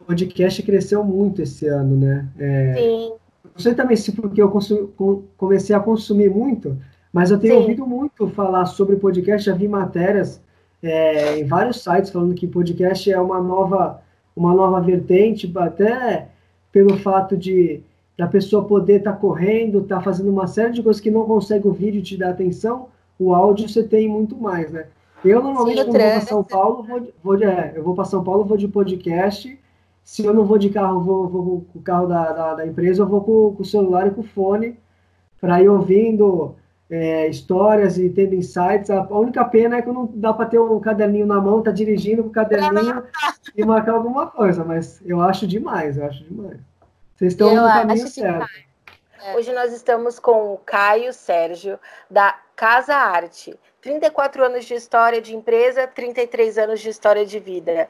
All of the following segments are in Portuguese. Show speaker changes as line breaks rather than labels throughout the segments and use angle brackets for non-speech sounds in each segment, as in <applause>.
o podcast cresceu muito esse ano, né?
É, Sim.
Não sei também se porque eu comecei a consumir muito, mas eu tenho Sim. ouvido muito falar sobre podcast, já vi matérias é, em vários sites falando que podcast é uma nova, uma nova vertente, até pelo fato de da pessoa poder estar tá correndo, estar tá fazendo uma série de coisas que não consegue o vídeo te dar atenção, o áudio você tem muito mais, né? Eu normalmente Sim, quando vou para São Paulo, vou, vou de, é, eu vou para São Paulo, vou de podcast. Se eu não vou de carro, vou, vou com o carro da, da, da, empresa, eu vou com, com, o celular e com o fone para ir ouvindo é, histórias e tendo insights. A, a, única pena é que não dá para ter um caderninho na mão, tá dirigindo com o caderninho <laughs> e marcar alguma coisa, mas eu acho demais, eu acho demais. Vocês estão eu no caminho certo.
É. Hoje nós estamos com o Caio Sérgio, da Casa Arte. 34 anos de história de empresa, 33 anos de história de vida.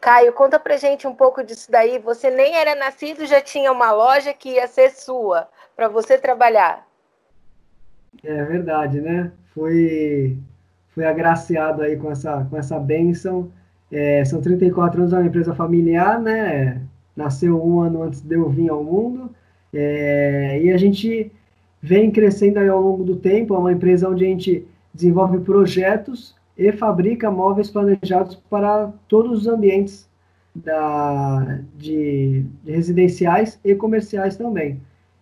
Caio, conta pra gente um pouco disso daí. Você nem era nascido, já tinha uma loja que ia ser sua, para você trabalhar.
É verdade, né? Fui, fui agraciado aí com essa, com essa bênção. É, são 34 anos, é uma empresa familiar, né? Nasceu um ano antes de eu vir ao mundo. É, e a gente vem crescendo aí ao longo do tempo. É uma empresa onde a gente desenvolve projetos e fabrica móveis planejados para todos os ambientes da, de, de residenciais e comerciais também.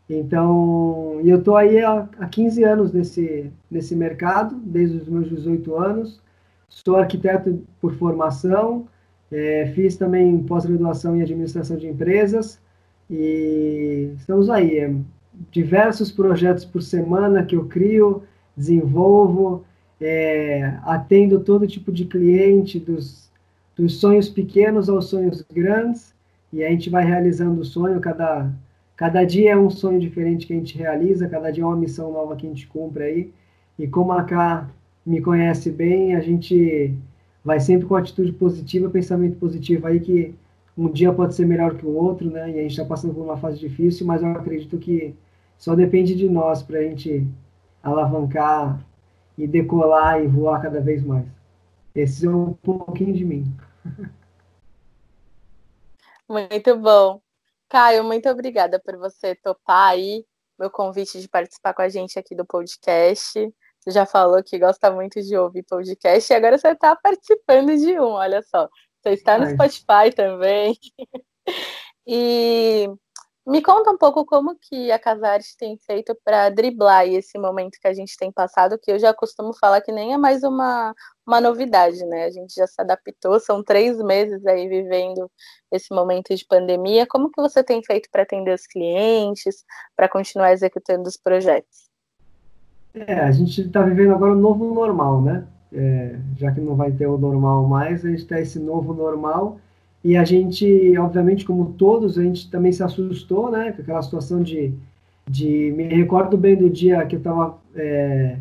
Então, eu estou aí há, há 15 anos nesse, nesse mercado, desde os meus 18 anos. Sou arquiteto por formação, é, fiz também pós-graduação em administração de empresas e estamos aí. É, diversos projetos por semana que eu crio, desenvolvo, é, atendo todo tipo de cliente, dos, dos sonhos pequenos aos sonhos grandes, e a gente vai realizando o sonho, cada, cada dia é um sonho diferente que a gente realiza, cada dia é uma missão nova que a gente cumpre aí, e como a Cá me conhece bem, a gente vai sempre com atitude positiva, pensamento positivo aí, que um dia pode ser melhor que o outro, né? E a gente está passando por uma fase difícil, mas eu acredito que só depende de nós para a gente alavancar e decolar e voar cada vez mais. Esse é um pouquinho de mim. <laughs>
Muito bom. Caio, muito obrigada por você topar aí meu convite de participar com a gente aqui do podcast. Você já falou que gosta muito de ouvir podcast e agora você está participando de um, olha só. Você está no Spotify também. <laughs> e me conta um pouco como que a Casares tem feito para driblar esse momento que a gente tem passado, que eu já costumo falar que nem é mais uma, uma novidade, né? A gente já se adaptou, são três meses aí vivendo esse momento de pandemia. Como que você tem feito para atender os clientes, para continuar executando os projetos?
É, a gente está vivendo agora o novo normal, né? É, já que não vai ter o normal mais, a gente está esse novo normal e a gente, obviamente, como todos, a gente também se assustou, né? Com aquela situação de, de me recordo bem do dia que eu estava é,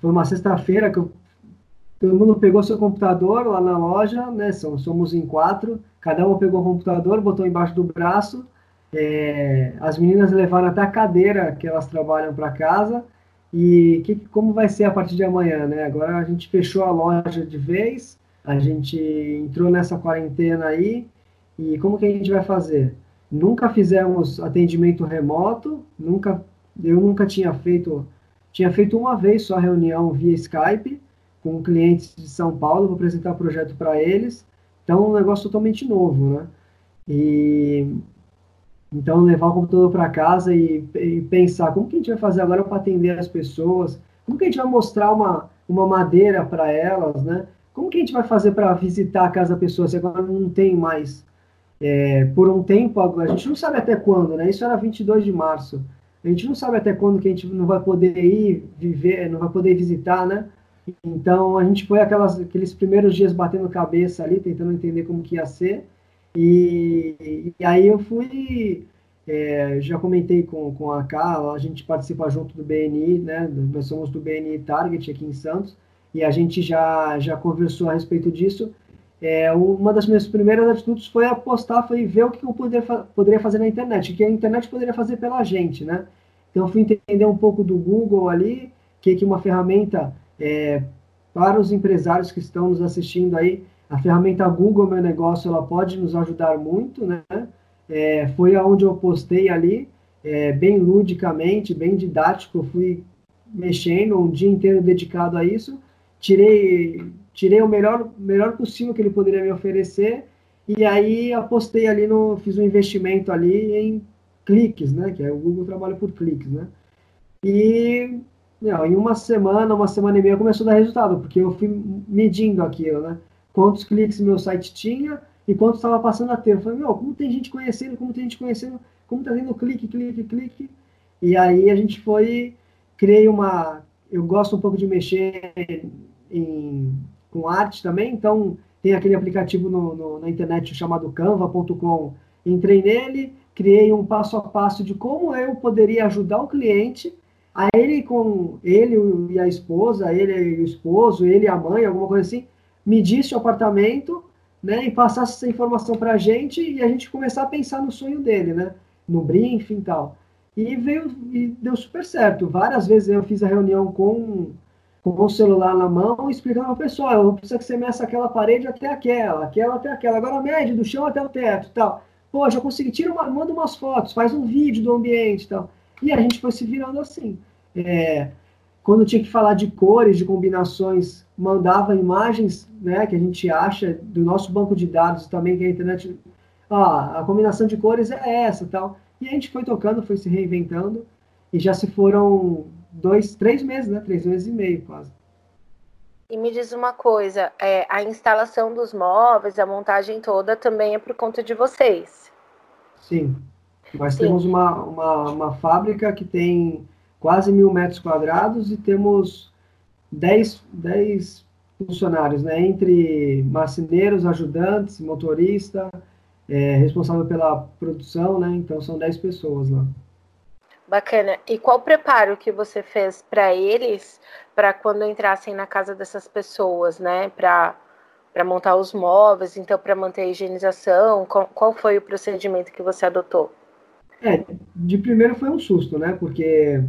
foi uma sexta-feira que eu, todo mundo pegou seu computador lá na loja, né? Somos, em quatro, cada um pegou o computador, botou embaixo do braço. É, as meninas levaram até a cadeira que elas trabalham para casa e que, como vai ser a partir de amanhã, né? Agora a gente fechou a loja de vez, a gente entrou nessa quarentena aí e como que a gente vai fazer? Nunca fizemos atendimento remoto, nunca, eu nunca tinha feito, tinha feito uma vez só reunião via Skype com clientes de São Paulo, vou apresentar o projeto para eles, então é um negócio totalmente novo, né? E então levar o computador para casa e, e, pensar como que a gente vai fazer agora para atender as pessoas, como que a gente vai mostrar uma, uma madeira para elas, né? Como que a gente vai fazer para visitar a casa da pessoa se agora não tem mais? É, por um tempo, a gente não sabe até quando, né? Isso era 22 de março. A gente não sabe até quando que a gente não vai poder ir viver, não vai poder visitar, né? Então a gente foi aquelas, aqueles primeiros dias batendo cabeça ali, tentando entender como que ia ser. E, e aí eu fui, é, já comentei com, com a Carla, a gente participa junto do BNI, né? Nós somos do BNI Target aqui em Santos e a gente já, já conversou a respeito disso. É, uma das minhas primeiras atitudes foi apostar, foi ver o que eu poder, poderia fazer na internet, o que a internet poderia fazer pela gente, né? Então, fui entender um pouco do Google ali, que é uma ferramenta é, para os empresários que estão nos assistindo aí, a ferramenta Google Meu Negócio ela pode nos ajudar muito, né? É, foi aonde eu postei ali, é, bem ludicamente, bem didático, fui mexendo um dia inteiro dedicado a isso, tirei tirei o melhor melhor possível que ele poderia me oferecer e aí apostei ali no fiz um investimento ali em cliques, né? Que é o Google trabalha por cliques, né? E não, em uma semana, uma semana e meia começou a dar resultado, porque eu fui medindo aquilo, né? quantos cliques meu site tinha e quanto estava passando a ter. Eu falei, meu, como tem gente conhecendo, como tem gente conhecendo, como está tendo clique, clique, clique. E aí a gente foi, criei uma. Eu gosto um pouco de mexer em, com arte também, então tem aquele aplicativo no, no, na internet chamado canva.com. Entrei nele, criei um passo a passo de como eu poderia ajudar o cliente a ele com ele e a esposa, ele e o esposo, ele e a mãe, alguma coisa assim, medisse o apartamento, né, e passasse essa informação para a gente e a gente começar a pensar no sonho dele, né, no briefing e tal. E veio e deu super certo. Várias vezes eu fiz a reunião com, com o celular na mão, explicando ao pessoal, eu preciso que você meça aquela parede até aquela, aquela até aquela, agora mede do chão até o teto, tal. Pô, já consegui, tira uma, manda umas fotos, faz um vídeo do ambiente, tal. E a gente foi se virando assim. É, quando tinha que falar de cores, de combinações, mandava imagens né, que a gente acha do nosso banco de dados também, que a internet. A combinação de cores é essa tal. E a gente foi tocando, foi se reinventando, e já se foram dois, três meses, né? Três meses e meio quase.
E me diz uma coisa, é, a instalação dos móveis, a montagem toda também é por conta de vocês?
Sim. Nós Sim. temos uma, uma, uma fábrica que tem quase mil metros quadrados e temos 10, 10 funcionários, né, entre marceneiros, ajudantes, motorista, é, responsável pela produção, né, então são 10 pessoas lá.
Bacana. E qual preparo que você fez para eles, para quando entrassem na casa dessas pessoas, né, para para montar os móveis, então para manter a higienização, qual, qual foi o procedimento que você adotou?
É, de primeiro foi um susto, né, porque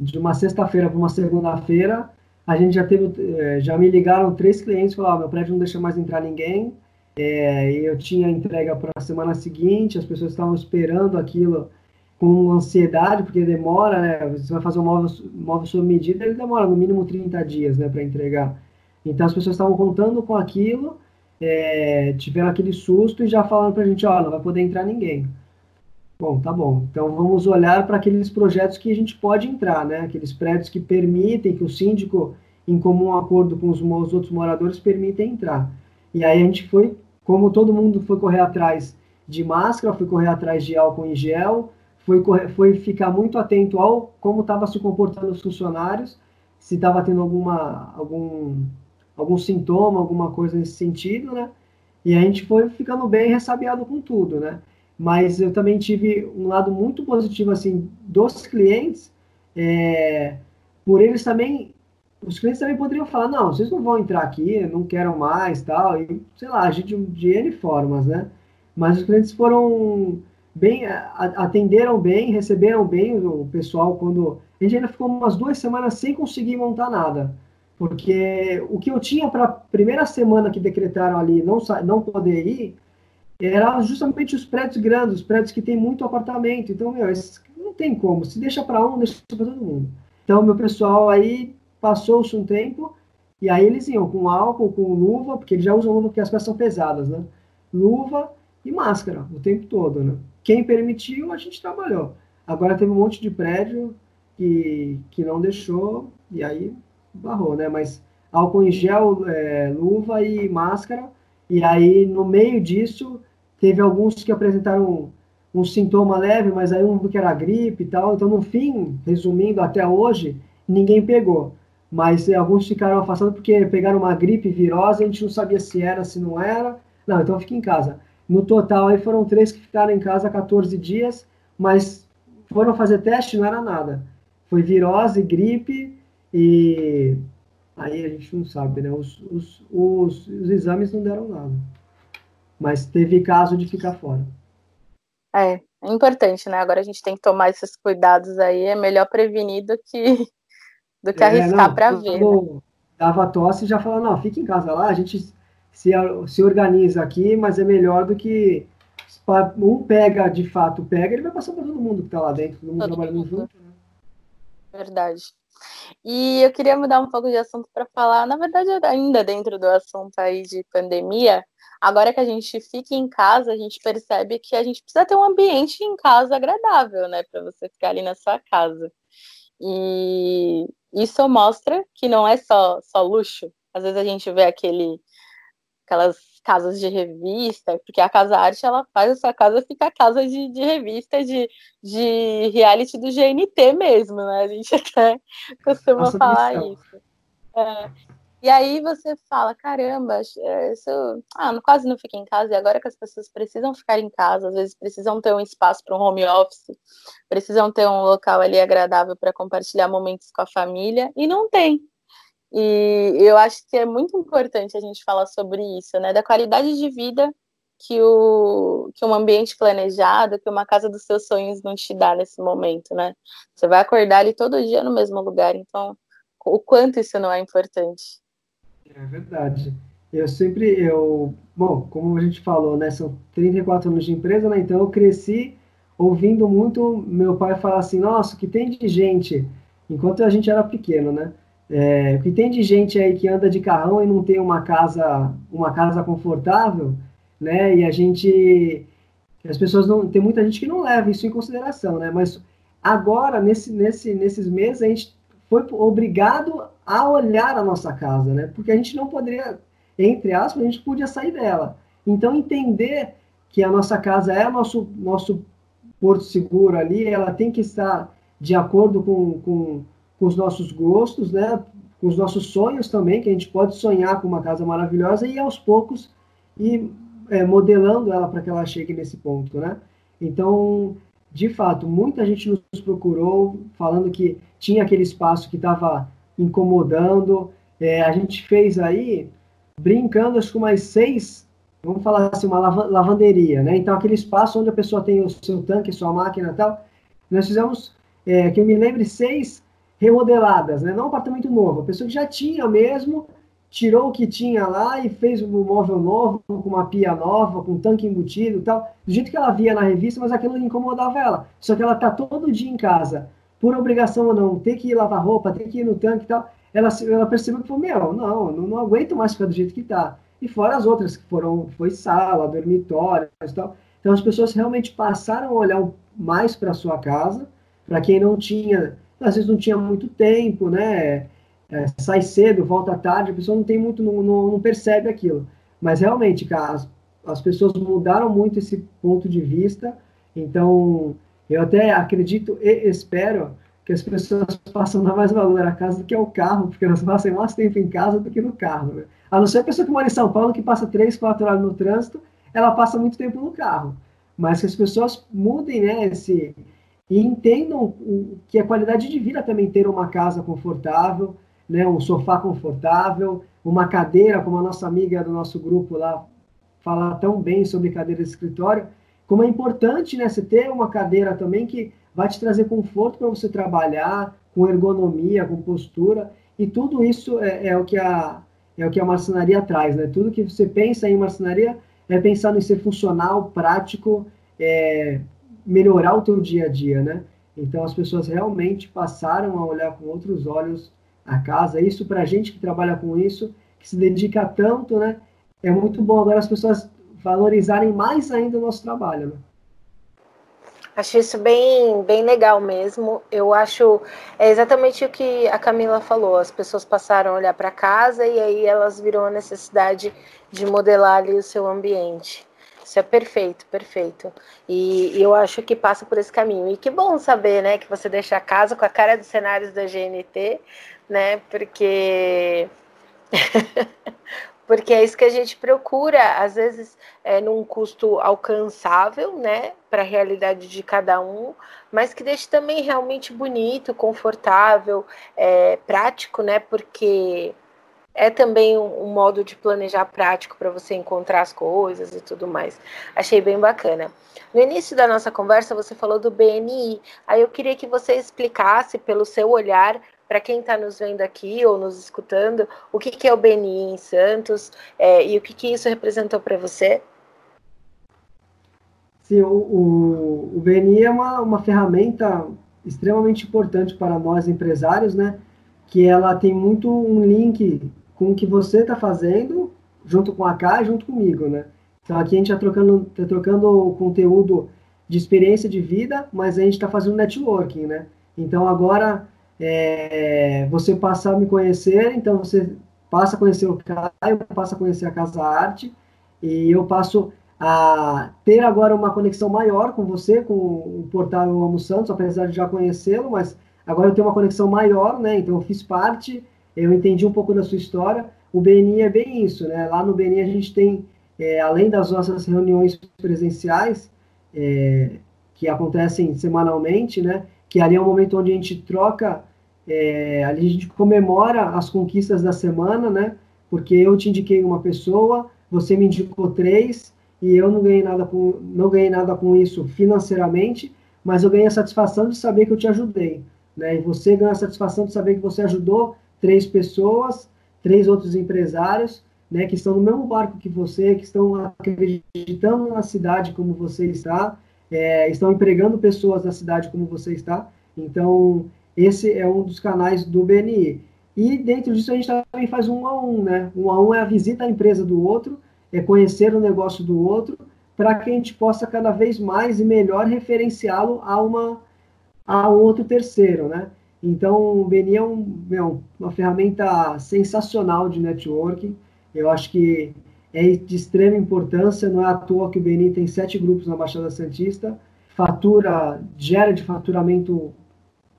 de uma sexta-feira para uma segunda-feira, a gente já teve, eh, já me ligaram três clientes, falaram, meu prédio não deixa mais entrar ninguém, é, eu tinha entrega para a semana seguinte, as pessoas estavam esperando aquilo com ansiedade, porque demora, né, você vai fazer um móvel, móvel sob medida, ele demora no mínimo 30 dias, né, para entregar. Então as pessoas estavam contando com aquilo, é, tiveram aquele susto e já falando para a gente, ó, não vai poder entrar ninguém. Bom, tá bom. Então vamos olhar para aqueles projetos que a gente pode entrar, né? Aqueles prédios que permitem, que o síndico, em comum acordo com os, os outros moradores, permitem entrar. E aí a gente foi, como todo mundo foi correr atrás de máscara, foi correr atrás de álcool em gel, foi, foi ficar muito atento ao como estava se comportando os funcionários, se estava tendo alguma, algum, algum sintoma, alguma coisa nesse sentido, né? E a gente foi ficando bem ressabiado com tudo, né? mas eu também tive um lado muito positivo assim dos clientes, é, por eles também, os clientes também poderiam falar, não, vocês não vão entrar aqui, não quero mais, tal, e sei lá, a gente de N formas, né? Mas os clientes foram bem, atenderam bem, receberam bem o pessoal quando a gente ainda ficou umas duas semanas sem conseguir montar nada, porque o que eu tinha para a primeira semana que decretaram ali não não poder ir era justamente os prédios grandes, os prédios que tem muito apartamento. Então, meu, não tem como. Se deixa para um, deixa para todo mundo. Então, meu pessoal aí passou-se um tempo e aí eles iam com álcool, com luva, porque eles já usam luva porque as peças são pesadas, né? Luva e máscara o tempo todo, né? Quem permitiu, a gente trabalhou. Agora teve um monte de prédio que, que não deixou e aí barrou, né? Mas álcool em gel, é, luva e máscara e aí, no meio disso, teve alguns que apresentaram um, um sintoma leve, mas aí um que era gripe e tal. Então, no fim, resumindo, até hoje, ninguém pegou. Mas eh, alguns ficaram afastados porque pegaram uma gripe virosa, a gente não sabia se era, se não era. Não, então fica em casa. No total, aí foram três que ficaram em casa 14 dias, mas foram fazer teste não era nada. Foi virose, gripe e Aí a gente não sabe, né? Os, os, os, os exames não deram nada. Mas teve caso de ficar fora.
É, é importante, né? Agora a gente tem que tomar esses cuidados aí. É melhor prevenir do que, do que é, arriscar para ver.
Né? Dava tosse e já falava, não, fica em casa lá, a gente se, se organiza aqui, mas é melhor do que um pega, de fato, pega, ele vai passar para todo mundo que está lá dentro, todo mundo todo trabalhando mundo. junto. Né?
Verdade. E eu queria mudar um pouco de assunto para falar, na verdade, ainda dentro do assunto aí de pandemia, agora que a gente fica em casa, a gente percebe que a gente precisa ter um ambiente em casa agradável, né, para você ficar ali na sua casa. E isso mostra que não é só, só luxo. Às vezes a gente vê aquele, aquelas casas de revista, porque a Casa Arte ela faz a sua casa ficar casa de, de revista, de, de reality do GNT mesmo, né? A gente <laughs> até costuma Nossa, falar isso. É. E aí você fala, caramba, é, isso ah, quase não fica em casa, e agora que as pessoas precisam ficar em casa, às vezes precisam ter um espaço para um home office, precisam ter um local ali agradável para compartilhar momentos com a família, e não tem. E eu acho que é muito importante a gente falar sobre isso, né? Da qualidade de vida que, o, que um ambiente planejado, que uma casa dos seus sonhos não te dá nesse momento, né? Você vai acordar ali todo dia no mesmo lugar, então o quanto isso não é importante.
É verdade. Eu sempre, eu, bom, como a gente falou, né, são 34 anos de empresa, né, então eu cresci ouvindo muito meu pai falar assim, nossa, o que tem de gente, enquanto a gente era pequeno, né, é, o que tem de gente aí que anda de carrão e não tem uma casa, uma casa confortável, né? E a gente, as pessoas não, tem muita gente que não leva isso em consideração, né? Mas agora nesse, nesse, nesses meses a gente foi obrigado a olhar a nossa casa, né? Porque a gente não poderia, entre aspas, a gente podia sair dela. Então entender que a nossa casa é o nosso nosso porto seguro ali, ela tem que estar de acordo com, com com os nossos gostos, né? com os nossos sonhos também, que a gente pode sonhar com uma casa maravilhosa e aos poucos ir é, modelando ela para que ela chegue nesse ponto, né? Então, de fato, muita gente nos procurou falando que tinha aquele espaço que estava incomodando. É, a gente fez aí, brincando, acho que mais seis, vamos falar assim, uma lavanderia, né? Então, aquele espaço onde a pessoa tem o seu tanque, sua máquina e tal, nós fizemos, é, que eu me lembre, seis remodeladas, né? não um apartamento novo, a pessoa que já tinha mesmo, tirou o que tinha lá e fez um móvel novo, com uma pia nova, com um tanque embutido e tal, do jeito que ela via na revista, mas aquilo incomodava ela. Só que ela tá todo dia em casa, por obrigação ou não, ter que ir lavar roupa, ter que ir no tanque e tal, ela, ela percebeu que falou, meu, não, não, não aguento mais ficar do jeito que tá. E fora as outras que foram, foi sala, dormitório e tal. Então as pessoas realmente passaram a olhar mais para sua casa, para quem não tinha às vezes não tinha muito tempo, né? É, sai cedo, volta tarde, a pessoa não tem muito, não, não, não percebe aquilo. Mas realmente, cara, as, as pessoas mudaram muito esse ponto de vista. Então, eu até acredito e espero que as pessoas <laughs> passam dar mais valor à casa do que ao carro, porque elas passam mais tempo em casa do que no carro. Né? A não ser a pessoa que mora em São Paulo, que passa três, quatro horas no trânsito, ela passa muito tempo no carro. Mas que as pessoas mudem né, esse, e entendam que a qualidade de vida também ter uma casa confortável, né, um sofá confortável, uma cadeira, como a nossa amiga do nosso grupo lá fala tão bem sobre cadeira de escritório, como é importante né, você ter uma cadeira também que vai te trazer conforto para você trabalhar, com ergonomia, com postura, e tudo isso é, é, o que a é o que a marcenaria traz, né? Tudo que você pensa em marcenaria é pensar em ser funcional, prático, é, melhorar o teu dia a dia, né? Então as pessoas realmente passaram a olhar com outros olhos a casa. Isso para a gente que trabalha com isso, que se dedica tanto, né? É muito bom agora as pessoas valorizarem mais ainda o nosso trabalho, né?
Acho isso bem, bem legal mesmo. Eu acho é exatamente o que a Camila falou. As pessoas passaram a olhar para casa e aí elas viram a necessidade de modelar ali o seu ambiente. Isso é perfeito, perfeito. E, e, eu acho que passa por esse caminho. E que bom saber, né, que você deixa a casa com a cara dos cenários da GNT, né? Porque <laughs> porque é isso que a gente procura, às vezes é num custo alcançável, né, para a realidade de cada um, mas que deixe também realmente bonito, confortável, é, prático, né, porque é também um, um modo de planejar prático para você encontrar as coisas e tudo mais. Achei bem bacana. No início da nossa conversa, você falou do BNI. Aí eu queria que você explicasse, pelo seu olhar, para quem está nos vendo aqui ou nos escutando, o que, que é o BNI em Santos é, e o que, que isso representou para você?
Sim, o, o, o BNI é uma, uma ferramenta extremamente importante para nós empresários, né? Que ela tem muito um link com o que você está fazendo, junto com a K, junto comigo, né? Então aqui a gente está trocando, tá trocando conteúdo de experiência de vida, mas a gente está fazendo networking, né? Então agora é, você passa a me conhecer, então você passa a conhecer o Caio, passa a conhecer a Casa Arte, e eu passo a ter agora uma conexão maior com você, com o portal Amo Santos, apesar de já conhecê-lo, mas agora eu tenho uma conexão maior, né? Então eu fiz parte, eu entendi um pouco da sua história. O BNI é bem isso, né? Lá no BNI a gente tem, é, além das nossas reuniões presenciais, é, que acontecem semanalmente, né? Que ali é um momento onde a gente troca, é, ali a gente comemora as conquistas da semana, né? Porque eu te indiquei uma pessoa, você me indicou três, e eu não ganhei nada com, não ganhei nada com isso financeiramente, mas eu ganhei a satisfação de saber que eu te ajudei, né? E você ganha a satisfação de saber que você ajudou três pessoas, três outros empresários, né, que estão no mesmo barco que você, que estão acreditando na cidade como você está, é, estão empregando pessoas na cidade como você está. Então, esse é um dos canais do BNI. E dentro disso a gente também faz um a um, né? Um a um é a visita à empresa do outro, é conhecer o negócio do outro, para que a gente possa cada vez mais e melhor referenciá-lo a uma a um outro terceiro, né? Então, o BNI é um, meu, uma ferramenta sensacional de networking. Eu acho que é de extrema importância, não é à toa que o BNI tem sete grupos na Baixada Santista, fatura, gera de faturamento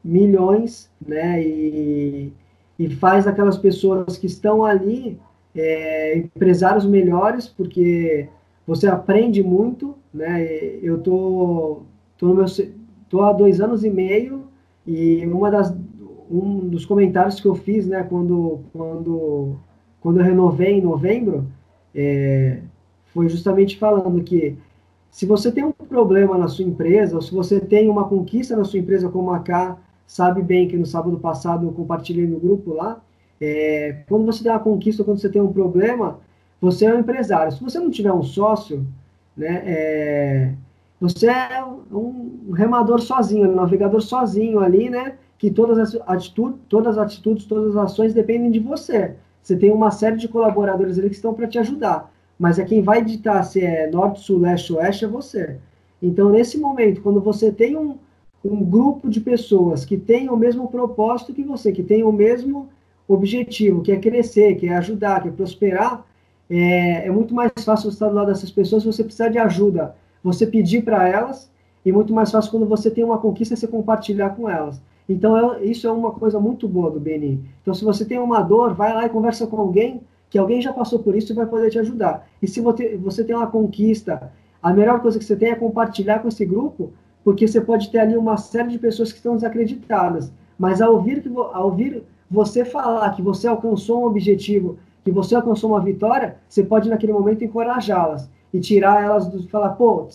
milhões, né, e, e faz aquelas pessoas que estão ali é, empresários melhores, porque você aprende muito, né, eu tô, tô, meu, tô há dois anos e meio, e uma das, um dos comentários que eu fiz, né, quando, quando, quando eu renovei em novembro, é, foi justamente falando que se você tem um problema na sua empresa, ou se você tem uma conquista na sua empresa, como a K sabe bem que no sábado passado eu compartilhei no grupo lá, é, quando você tem uma conquista, quando você tem um problema, você é um empresário. Se você não tiver um sócio, né, é, você é um remador sozinho, um navegador sozinho ali, né, que todas as atitudes, todas as atitudes, todas as ações dependem de você. Você tem uma série de colaboradores ali que estão para te ajudar, mas é quem vai ditar se é norte, sul, leste, oeste é você. Então, nesse momento, quando você tem um, um grupo de pessoas que têm o mesmo propósito que você, que tem o mesmo objetivo, que é crescer, que é ajudar, que é prosperar, é, é muito mais fácil você estar do lado dessas pessoas se você precisar de ajuda, você pedir para elas, e muito mais fácil quando você tem uma conquista, você compartilhar com elas. Então, é, isso é uma coisa muito boa do BNI. Então, se você tem uma dor, vai lá e conversa com alguém, que alguém já passou por isso e vai poder te ajudar. E se você, tem uma conquista, a melhor coisa que você tem é compartilhar com esse grupo, porque você pode ter ali uma série de pessoas que estão desacreditadas. Mas ao ouvir, ao ouvir você falar que você alcançou um objetivo, que você alcançou uma vitória, você pode naquele momento encorajá-las e tirar elas do falar, pô,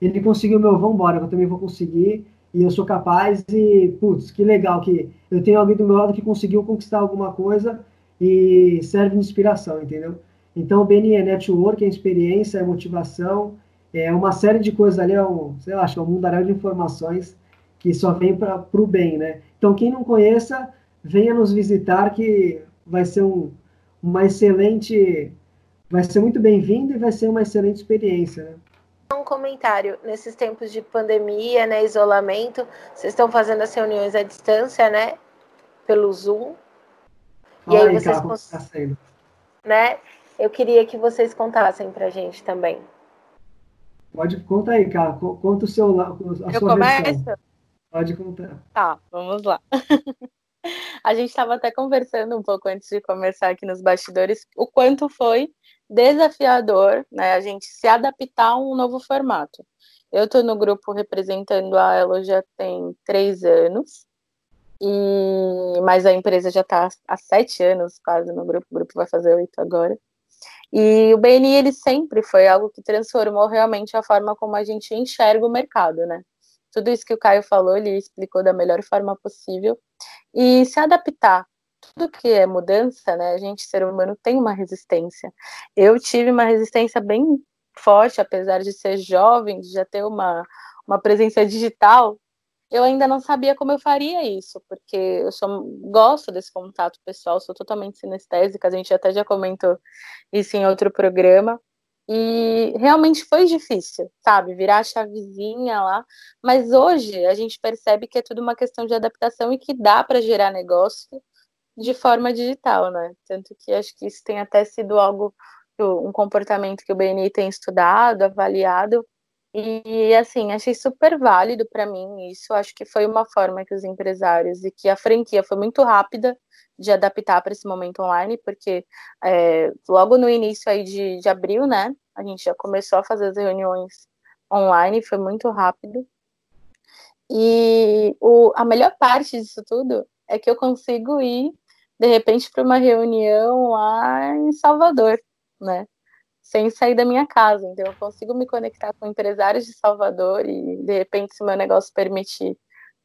ele conseguiu meu, vamos embora, eu também vou conseguir e eu sou capaz e, putz, que legal que eu tenho alguém do meu lado que conseguiu conquistar alguma coisa e serve de inspiração, entendeu? Então, o BNI é network, é experiência, é motivação, é uma série de coisas ali, é um, sei lá, acho que é um mundaréu de informações que só vem para o bem, né? Então, quem não conheça, venha nos visitar que vai ser um, uma excelente, vai ser muito bem-vindo e vai ser uma excelente experiência, né?
Um comentário, nesses tempos de pandemia, né, isolamento, vocês estão fazendo as reuniões à distância, né, pelo Zoom, e aí, aí vocês cons... tá né, eu queria que vocês contassem pra gente também.
Pode, conta aí, cara, conta o seu, a
eu sua começo? Versão.
Pode contar.
Tá, vamos lá. <laughs> A gente estava até conversando um pouco antes de começar aqui nos bastidores o quanto foi desafiador né, a gente se adaptar a um novo formato. Eu estou no grupo representando a Elo já tem três anos, e mas a empresa já está há sete anos quase no grupo, o grupo vai fazer oito agora. E o BNI ele sempre foi algo que transformou realmente a forma como a gente enxerga o mercado, né? Tudo isso que o Caio falou, ele explicou da melhor forma possível. e se adaptar. Tudo que é mudança, né? A gente, ser humano, tem uma resistência. Eu tive uma resistência bem forte, apesar de ser jovem, de já ter uma, uma presença digital, eu ainda não sabia como eu faria isso, porque eu sou, gosto desse contato pessoal, sou totalmente sinestésica, a gente até já comentou isso em outro programa, e realmente foi difícil, sabe, virar a chavezinha lá, mas hoje a gente percebe que é tudo uma questão de adaptação e que dá para gerar negócio de forma digital, né? Tanto que acho que isso tem até sido algo, um comportamento que o BNI tem estudado, avaliado, e assim, achei super válido para mim isso. Acho que foi uma forma que os empresários e que a franquia foi muito rápida de adaptar para esse momento online, porque é, logo no início aí de, de abril, né, a gente já começou a fazer as reuniões online, foi muito rápido. E o, a melhor parte disso tudo é que eu consigo ir, de repente, para uma reunião lá em Salvador, né? sem sair da minha casa. Então, eu consigo me conectar com empresários de Salvador e, de repente, se meu negócio permitir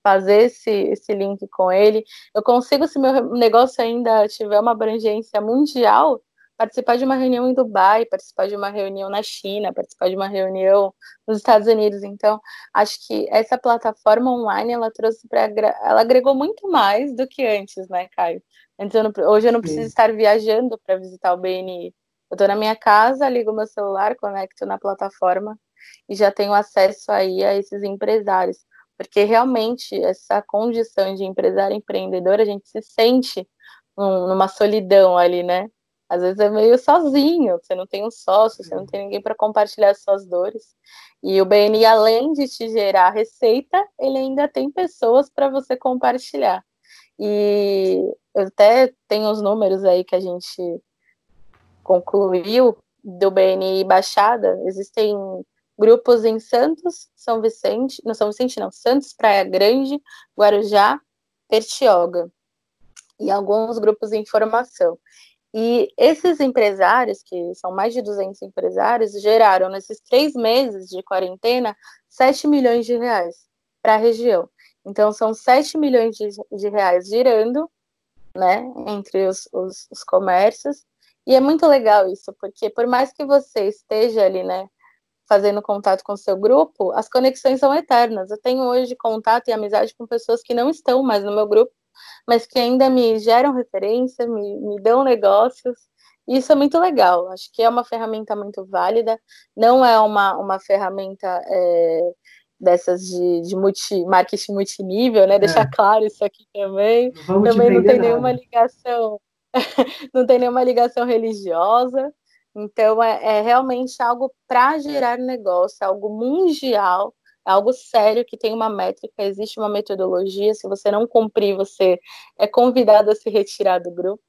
fazer esse, esse link com ele, eu consigo, se meu negócio ainda tiver uma abrangência mundial, participar de uma reunião em Dubai, participar de uma reunião na China, participar de uma reunião nos Estados Unidos. Então, acho que essa plataforma online ela trouxe para ela agregou muito mais do que antes, né, Caio? Antes eu não, hoje eu não preciso Sim. estar viajando para visitar o BNI. Eu estou na minha casa, ligo meu celular, conecto na plataforma e já tenho acesso aí a esses empresários. Porque realmente essa condição de empresário empreendedor, a gente se sente numa solidão ali, né? Às vezes é meio sozinho, você não tem um sócio, você não tem ninguém para compartilhar suas dores. E o BNI, além de te gerar receita, ele ainda tem pessoas para você compartilhar. E eu até tenho os números aí que a gente concluiu do BNI Baixada, existem grupos em Santos, São Vicente, não São Vicente não, Santos, Praia Grande, Guarujá, Pertioga e alguns grupos em formação. E esses empresários, que são mais de 200 empresários, geraram nesses três meses de quarentena 7 milhões de reais para a região. Então, são 7 milhões de, de reais girando né, entre os, os, os comércios e é muito legal isso, porque por mais que você esteja ali, né, fazendo contato com seu grupo, as conexões são eternas. Eu tenho hoje contato e amizade com pessoas que não estão mais no meu grupo, mas que ainda me geram referência, me, me dão negócios. E isso é muito legal. Acho que é uma ferramenta muito válida. Não é uma, uma ferramenta é, dessas de, de multi, marketing multinível, né? É. Deixar claro isso aqui também. Vamos também não tem nada. nenhuma ligação <laughs> não tem nenhuma ligação religiosa. Então, é, é realmente algo para gerar negócio, algo mundial, algo sério que tem uma métrica, existe uma metodologia. Se você não cumprir, você é convidado a se retirar do grupo.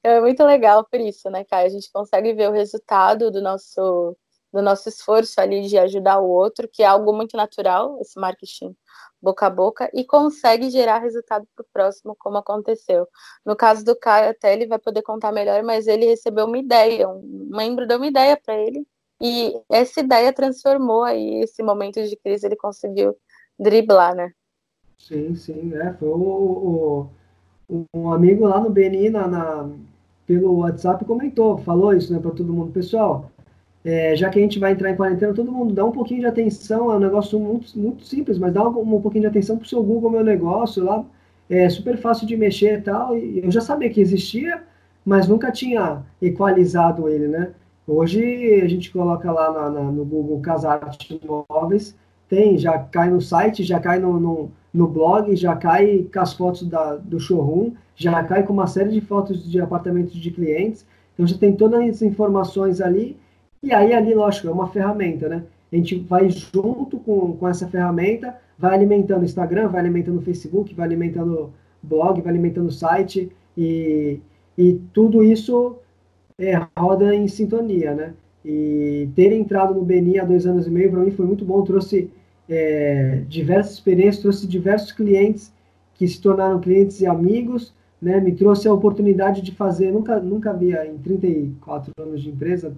Então, é muito legal por isso, né, Caio? A gente consegue ver o resultado do nosso, do nosso esforço ali de ajudar o outro, que é algo muito natural, esse marketing boca a boca e consegue gerar resultado para o próximo, como aconteceu. No caso do Caio, até ele vai poder contar melhor, mas ele recebeu uma ideia, um membro deu uma ideia para ele, e essa ideia transformou aí esse momento de crise, ele conseguiu driblar, né?
Sim, sim, é, foi o, o um amigo lá no BNI, na, na, pelo WhatsApp, comentou, falou isso, né, para todo mundo, pessoal, é, já que a gente vai entrar em quarentena, todo mundo dá um pouquinho de atenção, é um negócio muito, muito simples, mas dá um, um pouquinho de atenção para o seu Google Meu Negócio lá, é super fácil de mexer e tal, e eu já sabia que existia, mas nunca tinha equalizado ele, né? Hoje a gente coloca lá na, na, no Google Casarte Móveis, tem, já cai no site, já cai no, no, no, blog, já cai com as fotos da, do showroom, já cai com uma série de fotos de apartamentos de clientes, então já tem todas as informações ali, e aí, ali, lógico, é uma ferramenta, né? A gente vai junto com, com essa ferramenta, vai alimentando o Instagram, vai alimentando o Facebook, vai alimentando o blog, vai alimentando o site, e, e tudo isso é, roda em sintonia, né? E ter entrado no Beni há dois anos e meio, para mim, foi muito bom, trouxe é, diversas experiências, trouxe diversos clientes que se tornaram clientes e amigos, né? Me trouxe a oportunidade de fazer, nunca, nunca havia, em 34 anos de empresa,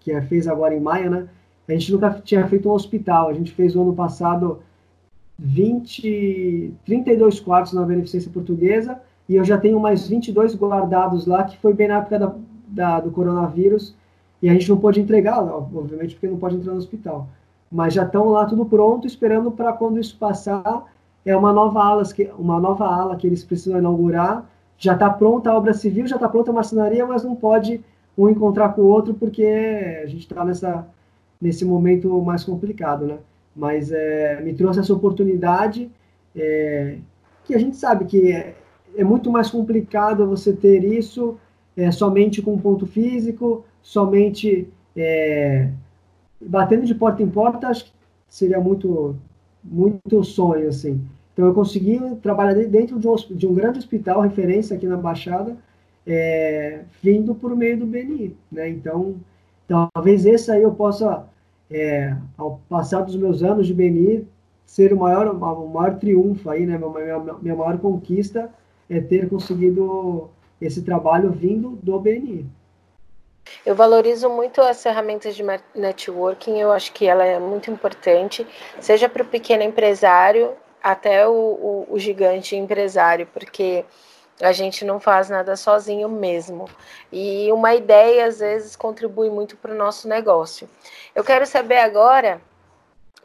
que é, fez agora em maio, né? A gente nunca tinha feito um hospital. A gente fez no ano passado 20, 32 quartos na Beneficência Portuguesa e eu já tenho mais 22 guardados lá, que foi bem na época da, da, do coronavírus, e a gente não pôde entregar, obviamente, porque não pode entrar no hospital. Mas já estão lá tudo pronto, esperando para quando isso passar, é uma nova ala, uma nova ala que eles precisam inaugurar, já está pronta a obra civil, já está pronta a marcenaria, mas não pode um encontrar com o outro porque a gente está nessa nesse momento mais complicado, né? Mas é, me trouxe essa oportunidade é, que a gente sabe que é, é, muito mais complicado você ter isso é, somente com ponto físico, somente é, batendo de porta em porta, acho que seria muito muito sonho assim. Então eu consegui trabalhar dentro de um, de um grande hospital, referência aqui na Baixada, é, vindo por meio do BNI. Né? Então, talvez esse aí eu possa, é, ao passar dos meus anos de BNI, ser o maior, o maior triunfo aí, né? minha, minha, minha maior conquista é ter conseguido esse trabalho vindo do BNI.
Eu valorizo muito as ferramentas de networking, eu acho que ela é muito importante, seja para o pequeno empresário até o, o, o gigante empresário, porque a gente não faz nada sozinho mesmo. E uma ideia, às vezes, contribui muito para o nosso negócio. Eu quero saber agora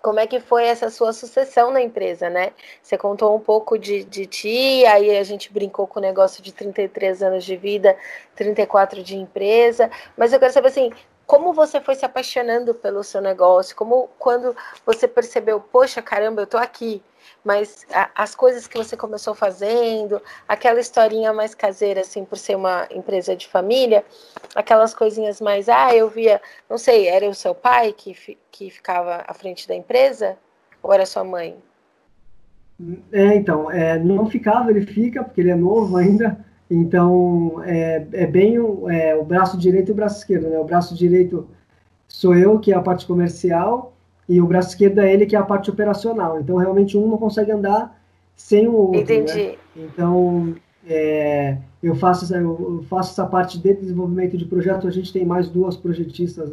como é que foi essa sua sucessão na empresa, né? Você contou um pouco de, de ti, aí a gente brincou com o negócio de 33 anos de vida, 34 de empresa, mas eu quero saber assim, como você foi se apaixonando pelo seu negócio? Como quando você percebeu, poxa, caramba, eu tô aqui, mas a, as coisas que você começou fazendo, aquela historinha mais caseira, assim, por ser uma empresa de família, aquelas coisinhas mais, ah, eu via, não sei, era o seu pai que, que ficava à frente da empresa? Ou era sua mãe?
É, então, é, não ficava, ele fica, porque ele é novo ainda, então é, é bem o, é, o braço direito e o braço esquerdo, né? O braço direito sou eu, que é a parte comercial, e o braço esquerdo é ele que é a parte operacional. Então, realmente, um não consegue andar sem o outro. Entendi. Né? Então, é, eu, faço, eu faço essa parte de desenvolvimento de projeto. A gente tem mais duas projetistas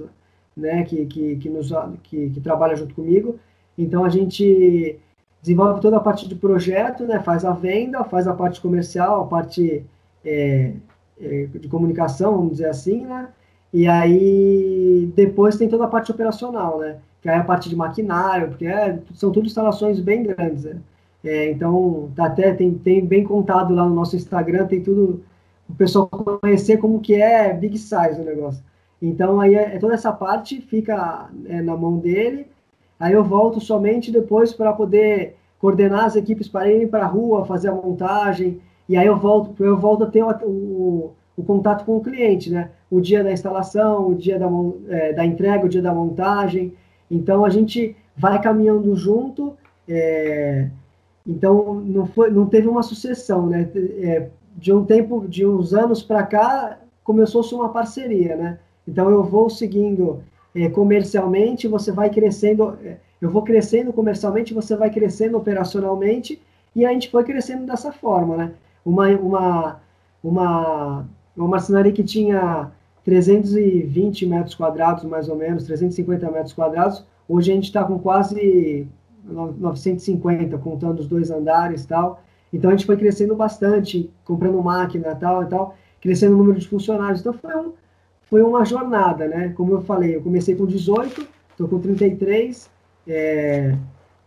né, que, que, que, nos, que, que trabalham junto comigo. Então, a gente desenvolve toda a parte de projeto, né, faz a venda, faz a parte comercial, a parte é, é, de comunicação, vamos dizer assim, né? E aí, depois tem toda a parte operacional, né? que é a parte de maquinário, porque é, são tudo instalações bem grandes. Né? É, então, tá até tem, tem bem contado lá no nosso Instagram, tem tudo, o pessoal conhecer como que é big size o negócio. Então, aí é, é toda essa parte fica é, na mão dele, aí eu volto somente depois para poder coordenar as equipes para irem para a rua, fazer a montagem, e aí eu volto, eu volto a ter o, o, o contato com o cliente, né? O dia da instalação, o dia da, é, da entrega, o dia da montagem, então a gente vai caminhando junto. É, então não foi, não teve uma sucessão, né? É, de um tempo, de uns anos para cá, começou-se uma parceria, né? Então eu vou seguindo é, comercialmente, você vai crescendo, é, eu vou crescendo comercialmente, você vai crescendo operacionalmente e a gente foi crescendo dessa forma, né? Uma uma uma uma marcenaria que tinha 320 metros quadrados, mais ou menos, 350 metros quadrados. Hoje a gente está com quase 950, contando os dois andares e tal. Então a gente foi crescendo bastante, comprando máquina tal e tal, crescendo o número de funcionários. Então foi, um, foi uma jornada, né? Como eu falei, eu comecei com 18, estou com 33, é,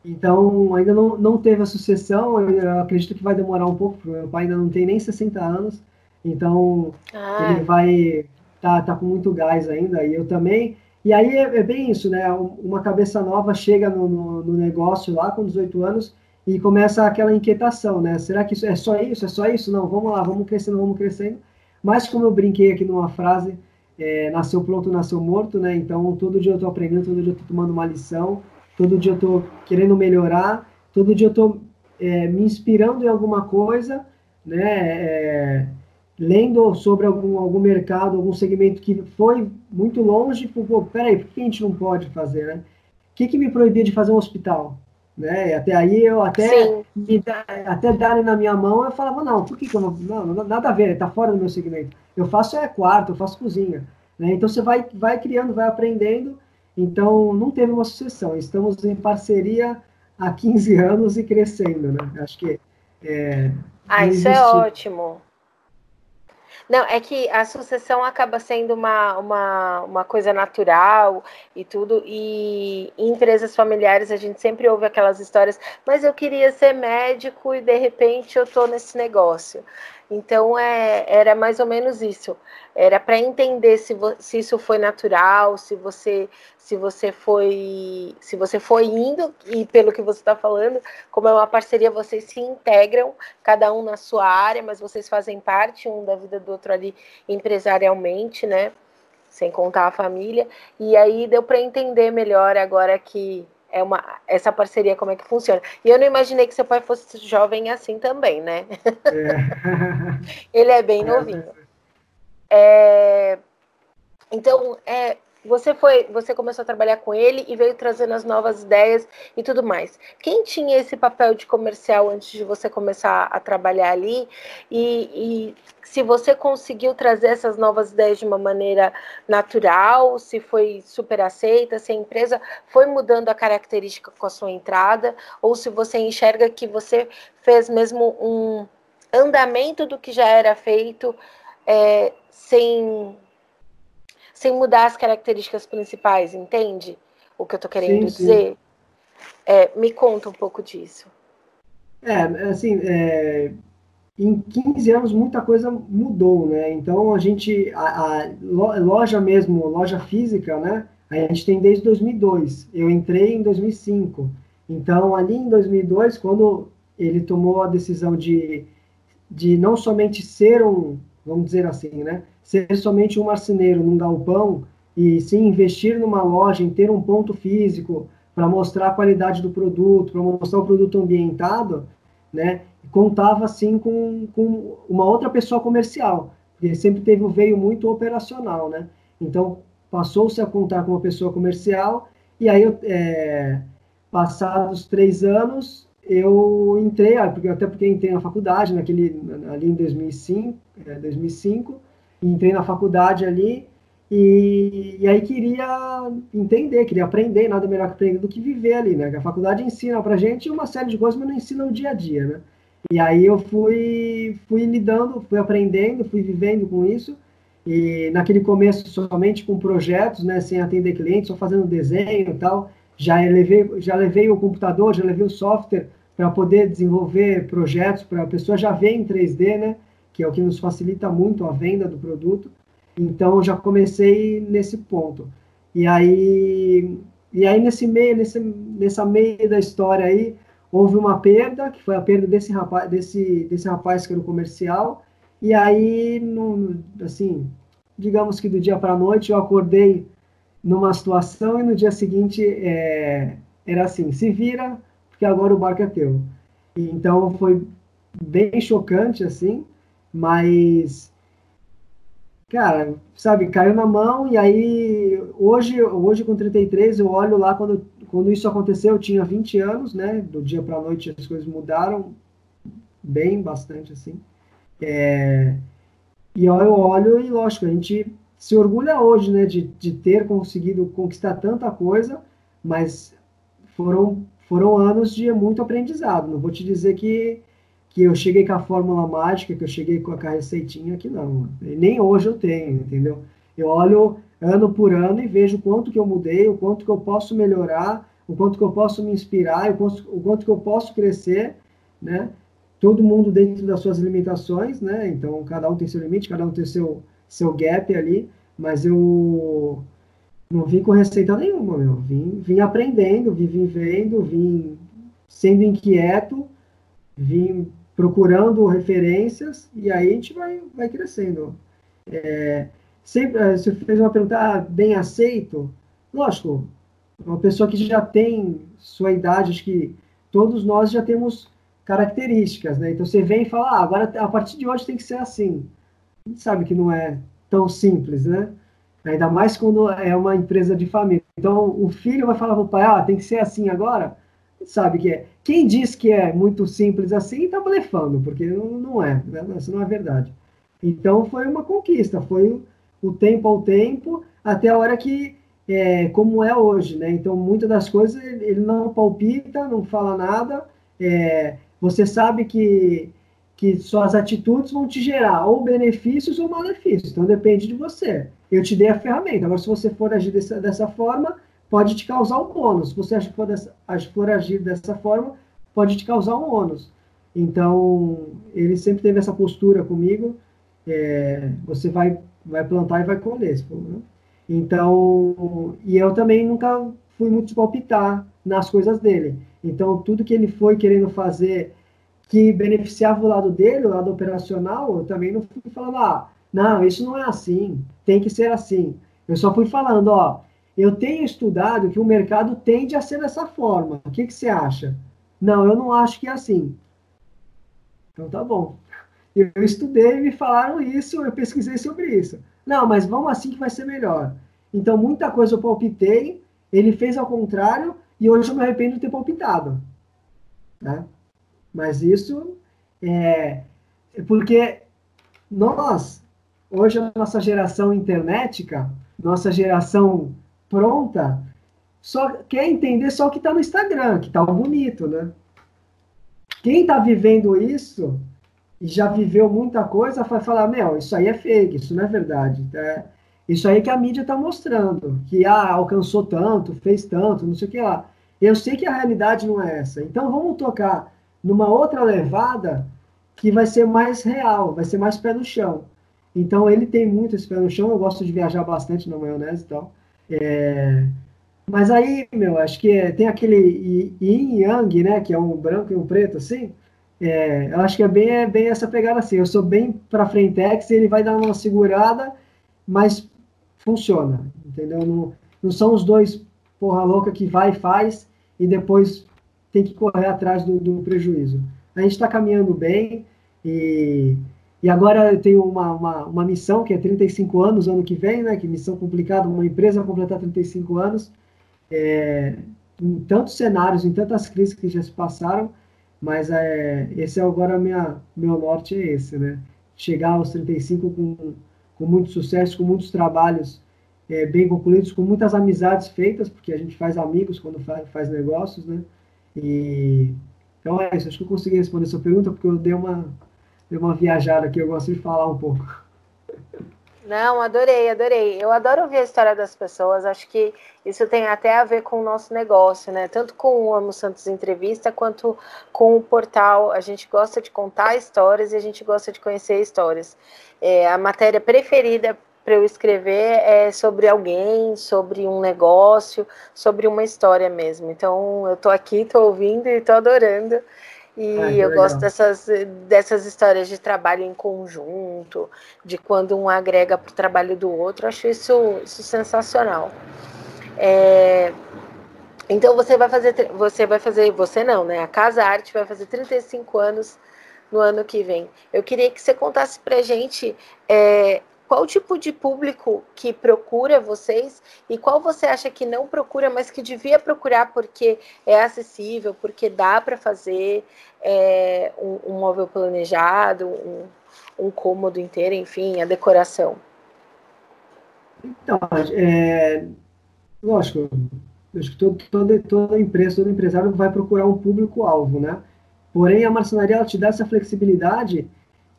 então ainda não, não teve a sucessão, eu acredito que vai demorar um pouco, meu pai ainda não tem nem 60 anos, então ah. ele vai tá, tá com muito gás ainda, e eu também. E aí é, é bem isso, né? Uma cabeça nova chega no, no, no, negócio lá com 18 anos e começa aquela inquietação, né? Será que isso é só isso? É só isso? Não, vamos lá, vamos crescendo, vamos crescendo. Mas como eu brinquei aqui numa frase, é, nasceu pronto, nasceu morto, né? Então todo dia eu tô aprendendo, todo dia eu tô tomando uma lição, todo dia eu tô querendo melhorar, todo dia eu tô é, me inspirando em alguma coisa, né? É, lendo sobre algum, algum mercado, algum segmento que foi muito longe, pô, peraí, por que a gente não pode fazer, né? O que, que me proibia de fazer um hospital? Né? Até aí eu até me, até darem na minha mão, eu falava, não, por que, que eu não, não, nada a ver, está fora do meu segmento. Eu faço é quarto, eu faço cozinha. Né? Então você vai, vai criando, vai aprendendo. Então não teve uma sucessão. Estamos em parceria há 15 anos e crescendo, né? Acho que é,
Ah, isso é ótimo. Não, é que a sucessão acaba sendo uma, uma, uma coisa natural e tudo, e em empresas familiares a gente sempre ouve aquelas histórias, mas eu queria ser médico e de repente eu tô nesse negócio. Então é, era mais ou menos isso. Era para entender se, se isso foi natural, se você se você foi se você foi indo e pelo que você está falando, como é uma parceria, vocês se integram, cada um na sua área, mas vocês fazem parte um da vida do outro ali empresarialmente, né? Sem contar a família. E aí deu para entender melhor agora que é uma, essa parceria, como é que funciona. E eu não imaginei que seu pai fosse jovem assim também, né? É. <laughs> Ele é bem é, novinho. É, então, é, você foi, você começou a trabalhar com ele e veio trazendo as novas ideias e tudo mais. Quem tinha esse papel de comercial antes de você começar a trabalhar ali? E, e se você conseguiu trazer essas novas ideias de uma maneira natural, se foi super aceita, se a empresa foi mudando a característica com a sua entrada, ou se você enxerga que você fez mesmo um andamento do que já era feito é, sem sem mudar as características principais, entende? O que eu estou querendo sim, dizer? Sim. É, me conta um pouco disso.
É, assim, é, em 15 anos muita coisa mudou, né? Então a gente, a, a, loja mesmo, loja física, né? A gente tem desde 2002. Eu entrei em 2005. Então ali em 2002, quando ele tomou a decisão de, de não somente ser um, vamos dizer assim, né? Ser somente um marceneiro num galpão e sim investir numa loja, em ter um ponto físico para mostrar a qualidade do produto, para mostrar o produto ambientado, né? Contava assim com, com uma outra pessoa comercial, porque sempre teve um veio muito operacional, né? Então passou-se a contar com uma pessoa comercial e aí é, passados três anos eu entrei, até porque entrei na faculdade naquele ali em 2005, é, 2005 entrei na faculdade ali e, e, aí queria entender, queria aprender, nada melhor que aprender do que viver ali, né? A faculdade ensina pra gente uma série de coisas, mas não ensina o dia a dia, né? E aí eu fui, fui lidando, fui aprendendo, fui vivendo com isso. E naquele começo somente com projetos, né, sem atender clientes, só fazendo desenho e tal. Já levei, já levei o computador, já levei o software para poder desenvolver projetos para a pessoa já ver em 3D, né? Que é o que nos facilita muito a venda do produto. Então, já comecei nesse ponto. E aí, e aí nesse meio, nesse, nessa meio da história aí, houve uma perda, que foi a perda desse rapaz, desse, desse rapaz que era o comercial. E aí, no, assim, digamos que do dia para a noite, eu acordei numa situação e no dia seguinte é, era assim, se vira, porque agora o barco é teu. Então, foi bem chocante, assim, mas cara, sabe, caiu na mão e aí hoje, hoje com 33 eu olho lá quando quando isso aconteceu, eu tinha 20 anos, né? Do dia para noite as coisas mudaram bem bastante assim. É, e eu olho e lógico, a gente se orgulha hoje, né, de, de ter conseguido conquistar tanta coisa, mas foram foram anos de muito aprendizado. Não vou te dizer que que eu cheguei com a fórmula mágica, que eu cheguei com a receitinha aqui, não. Nem hoje eu tenho, entendeu? Eu olho ano por ano e vejo quanto que eu mudei, o quanto que eu posso melhorar, o quanto que eu posso me inspirar, o quanto, o quanto que eu posso crescer, né? Todo mundo dentro das suas limitações, né? Então, cada um tem seu limite, cada um tem seu, seu gap ali, mas eu não vim com receita nenhuma, meu. Vim, vim aprendendo, vim vivendo, vim sendo inquieto, vim procurando referências e aí a gente vai, vai crescendo. É, sempre, é, você fez uma pergunta, ah, bem aceito? Lógico, uma pessoa que já tem sua idade, acho que todos nós já temos características, né? Então você vem e fala, ah, agora a partir de hoje tem que ser assim. A gente sabe que não é tão simples, né? Ainda mais quando é uma empresa de família. Então o filho vai falar para o pai, ah, tem que ser assim agora sabe que é. Quem diz que é muito simples assim está blefando, porque não, é, né? isso não é verdade. Então foi uma conquista, foi o, o tempo ao tempo, até a hora que, é, como é hoje, né? Então muitas das coisas ele não palpita, não fala nada, é, você sabe que, que suas atitudes vão te gerar ou benefícios ou malefícios. Então depende de você. Eu te dei a ferramenta. Agora, se você for agir dessa, dessa forma, pode te causar um ônus. Se você for, dessa, for agir dessa forma, pode te causar um ônus. Então, ele sempre teve essa postura comigo. É, você vai, vai plantar e vai colher. Né? Então, e eu também nunca fui muito palpitar nas coisas dele. Então, tudo que ele foi querendo fazer que beneficiava o lado dele, o lado operacional, eu também não fui falando, ah, não, isso não é assim, tem que ser assim. Eu só fui falando, ó, eu tenho estudado que o mercado tende a ser dessa forma. O que, que você acha? Não, eu não acho que é assim. Então tá bom. Eu estudei, me falaram isso, eu pesquisei sobre isso. Não, mas vamos assim que vai ser melhor. Então, muita coisa eu palpitei, ele fez ao contrário, e hoje eu me arrependo de ter palpitado. Né? Mas isso é, é porque nós, hoje a nossa geração internetica, nossa geração pronta, só quer entender só o que está no Instagram, que está bonito, né? Quem está vivendo isso e já viveu muita coisa vai falar, meu, isso aí é fake, isso não é verdade. É, isso aí que a mídia está mostrando, que ah, alcançou tanto, fez tanto, não sei o que lá. Eu sei que a realidade não é essa. Então vamos tocar numa outra levada que vai ser mais real, vai ser mais pé no chão. Então ele tem muito esse pé no chão, eu gosto de viajar bastante na maionese e tal. É... Mas aí, meu, acho que é, tem aquele yin yang, né, que é um branco e um preto, assim. É, eu acho que é bem, é bem essa pegada assim. Eu sou bem para frente e ele vai dar uma segurada, mas funciona, entendeu? Não, não são os dois porra louca que vai e faz e depois tem que correr atrás do, do prejuízo. A gente está caminhando bem e, e agora eu tenho uma, uma, uma, missão que é 35 anos ano que vem, né? Que missão complicada, uma empresa completar 35 anos. É, em tantos cenários, em tantas crises que já se passaram, mas é, esse é agora minha meu norte é esse, né? Chegar aos 35 com, com muito sucesso, com muitos trabalhos é, bem concluídos, com muitas amizades feitas, porque a gente faz amigos quando faz, faz negócios, né? E então é isso, acho que eu consegui responder sua pergunta, porque eu dei uma, dei uma viajada aqui, eu gosto de falar um pouco.
Não, adorei, adorei. Eu adoro ouvir a história das pessoas. Acho que isso tem até a ver com o nosso negócio, né? Tanto com o Amo Santos Entrevista quanto com o portal. A gente gosta de contar histórias e a gente gosta de conhecer histórias. É, a matéria preferida para eu escrever é sobre alguém, sobre um negócio, sobre uma história mesmo. Então, eu estou aqui, estou ouvindo e estou adorando. E Ai, eu legal. gosto dessas, dessas histórias de trabalho em conjunto, de quando um agrega para o trabalho do outro. Acho isso, isso sensacional. É, então você vai fazer, você vai fazer, você não, né? A Casa Arte vai fazer 35 anos no ano que vem. Eu queria que você contasse para gente é, qual tipo de público que procura vocês e qual você acha que não procura, mas que devia procurar porque é acessível, porque dá para fazer é, um, um, móvel planejado, um, um cômodo inteiro, enfim, a decoração?
Então, é, lógico, acho que todo, toda, toda empresa, todo empresário vai procurar um público-alvo, né? Porém, a marcenaria ela te dá essa flexibilidade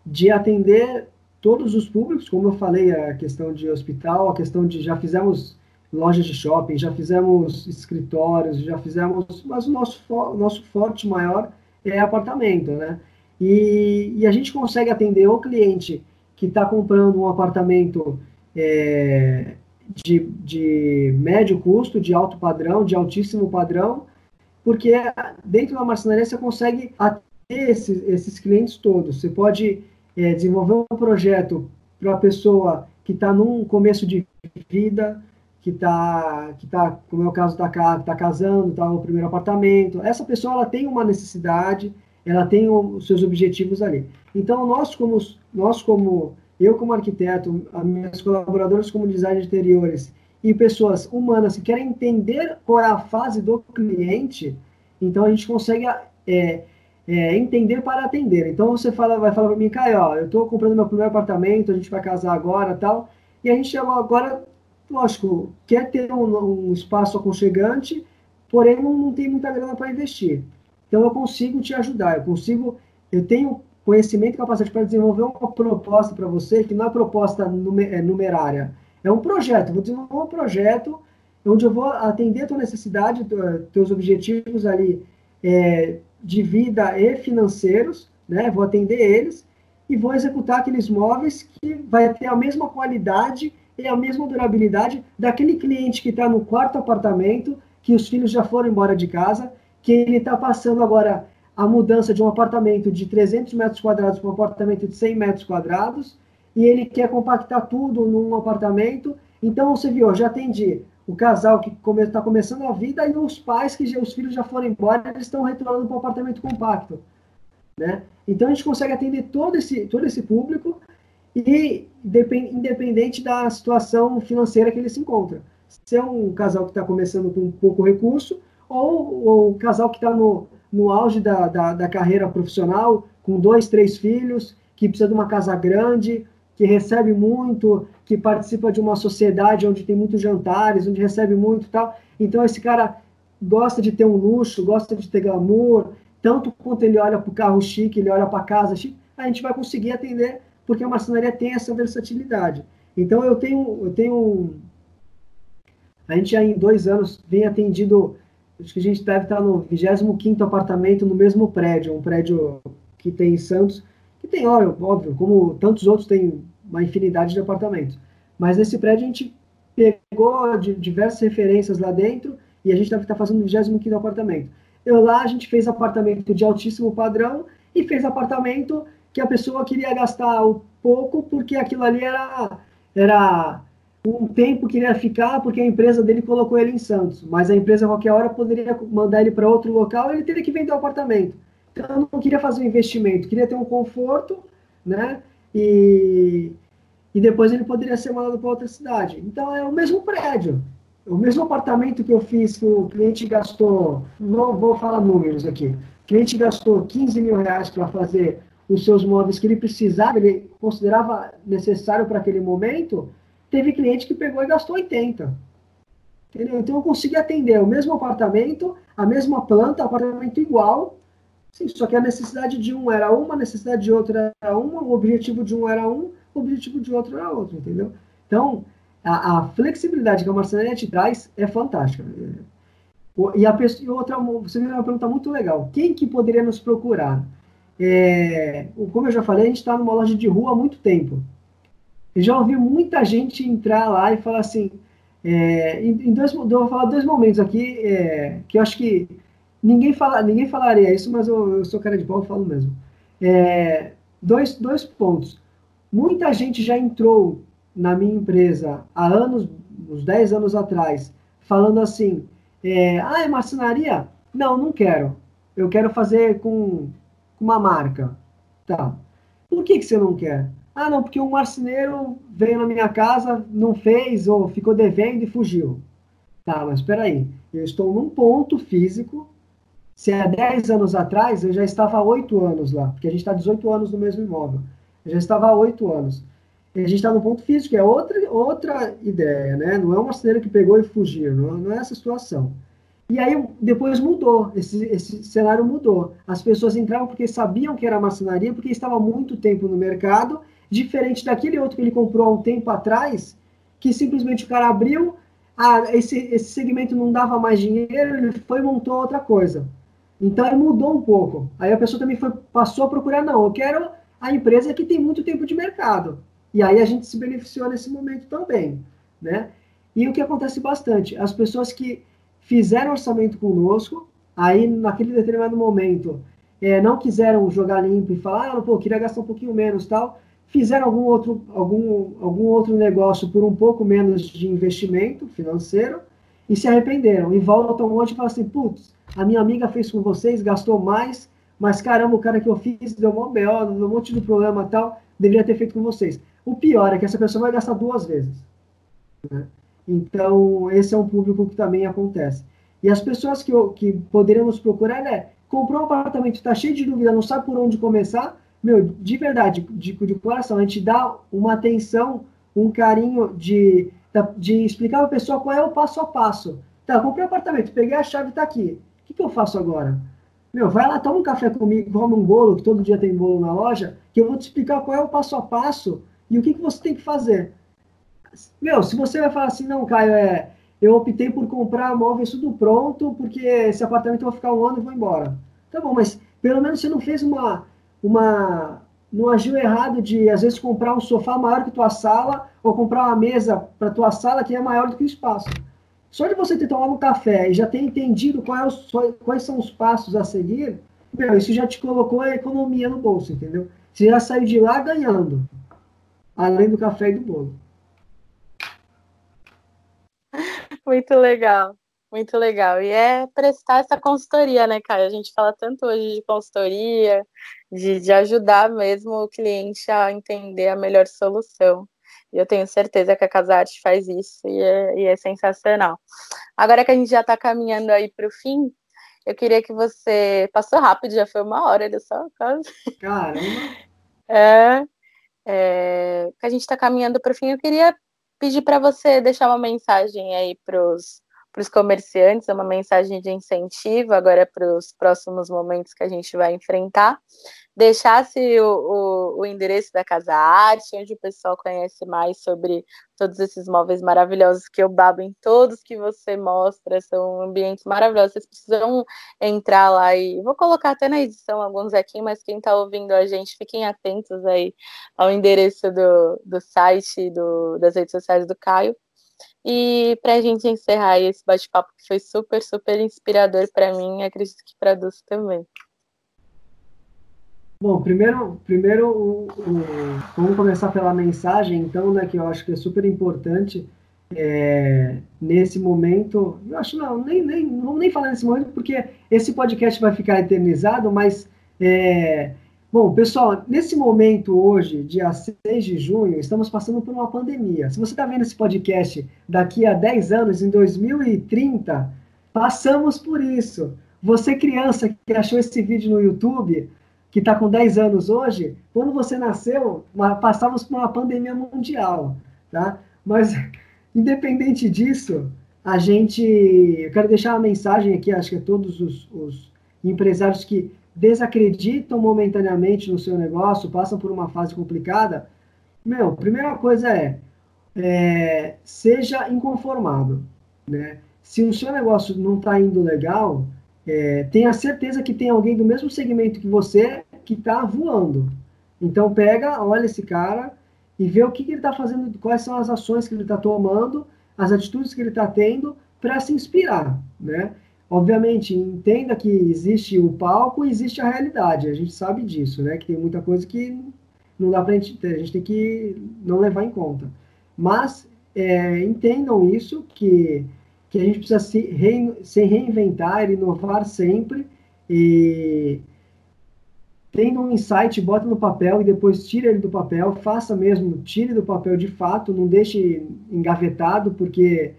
de atender todos os públicos, como eu falei, a questão de hospital, a questão de já fizemos lojas de shopping, já fizemos escritórios, já fizemos, mas o nosso, nosso forte maior é apartamento, né? E, e a gente consegue atender o cliente que está comprando um apartamento é, de, de médio custo, de alto padrão, de altíssimo padrão, porque dentro da marcenaria você consegue atender esses, esses clientes todos. Você pode é, desenvolver um projeto para a pessoa que está num começo de vida, que está, que tá, como é o caso da tá, tá casando, está no primeiro apartamento. Essa pessoa ela tem uma necessidade, ela tem os seus objetivos ali. Então, nós como, nós como eu como arquiteto, as minhas colaboradoras como design de interiores e pessoas humanas que querem entender qual é a fase do cliente, então a gente consegue é, é, entender para atender. Então você fala, vai falar para mim, Caio, eu estou comprando meu primeiro apartamento, a gente vai casar agora tal. E a gente chegou agora, lógico, quer ter um, um espaço aconchegante, porém não, não tem muita grana para investir. Então eu consigo te ajudar, eu consigo, eu tenho conhecimento e capacidade para desenvolver uma proposta para você, que não é proposta é, numerária, é um projeto. Vou desenvolver um projeto onde eu vou atender a tua necessidade, teus objetivos ali é, de vida e financeiros, né? Vou atender eles e vou executar aqueles móveis que vai ter a mesma qualidade e a mesma durabilidade daquele cliente que está no quarto apartamento, que os filhos já foram embora de casa, que ele está passando agora a mudança de um apartamento de 300 metros quadrados para um apartamento de 100 metros quadrados, e ele quer compactar tudo num apartamento. Então, você viu, já atendi o casal que está come, começando a vida e os pais que já, os filhos já foram embora, eles estão retornando para um apartamento compacto. Né? Então, a gente consegue atender todo esse, todo esse público e independente da situação financeira que ele se encontra. Se é um casal que está começando com pouco recurso ou, ou um casal que está no, no auge da, da, da, carreira profissional, com dois, três filhos, que precisa de uma casa grande, que recebe muito, que participa de uma sociedade onde tem muitos jantares, onde recebe muito tal. Então, esse cara gosta de ter um luxo, gosta de ter glamour, tanto quanto ele olha para o carro chique, ele olha para a casa chique, a gente vai conseguir atender, porque a marcenaria tem essa versatilidade. Então, eu tenho, eu tenho a gente já em dois anos vem atendido acho que a gente deve estar no 25 apartamento no mesmo prédio, um prédio que tem em Santos, que tem, óbvio, como tantos outros, tem uma infinidade de apartamentos. Mas nesse prédio a gente pegou de diversas referências lá dentro e a gente estar fazendo o 25 apartamento. Eu lá a gente fez apartamento de altíssimo padrão e fez apartamento que a pessoa queria gastar o pouco porque aquilo ali era era um tempo que ele ia ficar porque a empresa dele colocou ele em Santos, mas a empresa a qualquer hora poderia mandar ele para outro local e ele teria que vender o apartamento. Então eu não queria fazer um investimento, queria ter um conforto, né? E, e depois ele poderia ser mandado para outra cidade. Então é o mesmo prédio, o mesmo apartamento que eu fiz que o cliente gastou, não vou falar números aqui, o cliente gastou 15 mil reais para fazer os seus móveis que ele precisava, ele considerava necessário para aquele momento, Teve cliente que pegou e gastou 80. Entendeu? Então eu consegui atender o mesmo apartamento, a mesma planta, apartamento igual, sim, só que a necessidade de um era uma, a necessidade de outro era uma, o objetivo de um era um, o objetivo de outro era outro, entendeu? Então, a, a flexibilidade que a marcenaria te traz é fantástica. E a pessoa, e outra, você me uma pergunta muito legal. Quem que poderia nos procurar? É, como eu já falei, a gente está numa loja de rua há muito tempo. Eu já ouvi muita gente entrar lá e falar assim, é, em, dois, eu vou falar dois momentos aqui é, que eu acho que ninguém, fala, ninguém falaria isso, mas eu, eu sou cara de pau e falo mesmo. É, dois, dois pontos. Muita gente já entrou na minha empresa há anos, uns 10 anos atrás, falando assim, é, ah, é marcenaria? Não, não quero. Eu quero fazer com, com uma marca. Tá. Por que, que você não quer? Ah, não, porque um marceneiro veio na minha casa, não fez, ou ficou devendo e fugiu. Tá, mas espera aí. Eu estou num ponto físico. Se há 10 anos atrás, eu já estava há 8 anos lá, porque a gente está 18 anos no mesmo imóvel. Eu já estava há 8 anos. E a gente está no ponto físico, é outra, outra ideia, né? Não é um marceneiro que pegou e fugiu, não, não é essa situação. E aí depois mudou, esse, esse cenário mudou. As pessoas entravam porque sabiam que era marcenaria, porque estava muito tempo no mercado diferente daquele outro que ele comprou há um tempo atrás, que simplesmente o cara abriu, ah, esse, esse segmento não dava mais dinheiro, ele foi e montou outra coisa. Então ele mudou um pouco. Aí a pessoa também foi, passou a procurar, não, eu quero a empresa que tem muito tempo de mercado. E aí a gente se beneficiou nesse momento também, né? E o que acontece bastante, as pessoas que fizeram orçamento conosco, aí naquele determinado momento é, não quiseram jogar limpo e falar, ah, pô, queria gastar um pouquinho menos tal, fizeram algum outro, algum, algum outro negócio por um pouco menos de investimento financeiro e se arrependeram. E voltam hoje e falam assim, putz, a minha amiga fez com vocês, gastou mais, mas caramba, o cara que eu fiz deu um BO, deu um monte de problema tal, deveria ter feito com vocês. O pior é que essa pessoa vai gastar duas vezes. Né? Então, esse é um público que também acontece. E as pessoas que, que poderiam nos procurar é, comprou um apartamento, está cheio de dúvida, não sabe por onde começar, meu, de verdade, de, de coração, a gente dá uma atenção, um carinho de, de explicar para a pessoa qual é o passo a passo. Tá, comprei um apartamento, peguei a chave, está aqui. O que, que eu faço agora? Meu, vai lá, toma um café comigo, come um bolo, que todo dia tem bolo na loja, que eu vou te explicar qual é o passo a passo e o que, que você tem que fazer. Meu, se você vai falar assim, não, Caio, é, eu optei por comprar móveis tudo pronto, porque esse apartamento vai ficar um ano e vou embora. Tá bom, mas pelo menos você não fez uma, uma, não agiu errado de, às vezes, comprar um sofá maior que tua sala ou comprar uma mesa para tua sala que é maior do que o espaço. Só de você ter tomado um café e já ter entendido é quais são os passos a seguir, meu, isso já te colocou a economia no bolso, entendeu? Você já saiu de lá ganhando, além do café e do bolo. <laughs>
Muito legal, muito legal. E é prestar essa consultoria, né, Caio? A gente fala tanto hoje de consultoria, de, de ajudar mesmo o cliente a entender a melhor solução. E eu tenho certeza que a Casarte faz isso e é, e é sensacional. Agora que a gente já está caminhando aí para o fim, eu queria que você. Passou rápido, já foi uma hora, olha só, quase.
Caramba! <laughs>
É, é, que a gente está caminhando para o fim, eu queria pedir para você deixar uma mensagem aí para os comerciantes, uma mensagem de incentivo agora para os próximos momentos que a gente vai enfrentar deixasse o, o, o, endereço da Casa Arte, onde o pessoal conhece mais sobre todos esses móveis maravilhosos que eu babo em todos que você mostra, são ambientes maravilhosos, vocês precisam entrar lá e vou colocar até na edição alguns aqui, mas quem está ouvindo a gente, fiquem atentos aí ao endereço do, do site, do, das redes sociais do Caio. E para a gente encerrar esse bate-papo que foi super, super inspirador para mim, acredito que para a também.
Bom, primeiro, primeiro o, o, vamos começar pela mensagem, então, né, que eu acho que é super importante é, nesse momento. Eu acho não, nem, nem, não vamos nem falar nesse momento, porque esse podcast vai ficar eternizado, mas. É, bom, pessoal, nesse momento hoje, dia 6 de junho, estamos passando por uma pandemia. Se você está vendo esse podcast daqui a 10 anos, em 2030, passamos por isso. Você, criança, que achou esse vídeo no YouTube que está com 10 anos hoje, quando você nasceu, passávamos por uma pandemia mundial, tá? Mas, <laughs> independente disso, a gente, eu quero deixar uma mensagem aqui, acho que a todos os, os empresários que desacreditam momentaneamente no seu negócio, passam por uma fase complicada, meu, primeira coisa é, é seja inconformado, né? Se o seu negócio não está indo legal, é, tenha certeza que tem alguém do mesmo segmento que você que está voando. Então pega, olha esse cara e vê o que, que ele está fazendo, quais são as ações que ele está tomando, as atitudes que ele está tendo para se inspirar, né? Obviamente, entenda que existe o palco e existe a realidade. A gente sabe disso, né? Que tem muita coisa que não dá para a gente, a gente tem que não levar em conta. Mas é, entendam isso que que a gente precisa se, se reinventar, inovar sempre e tendo um insight, bota no papel e depois tira ele do papel, faça mesmo, tire do papel de fato, não deixe engavetado, porque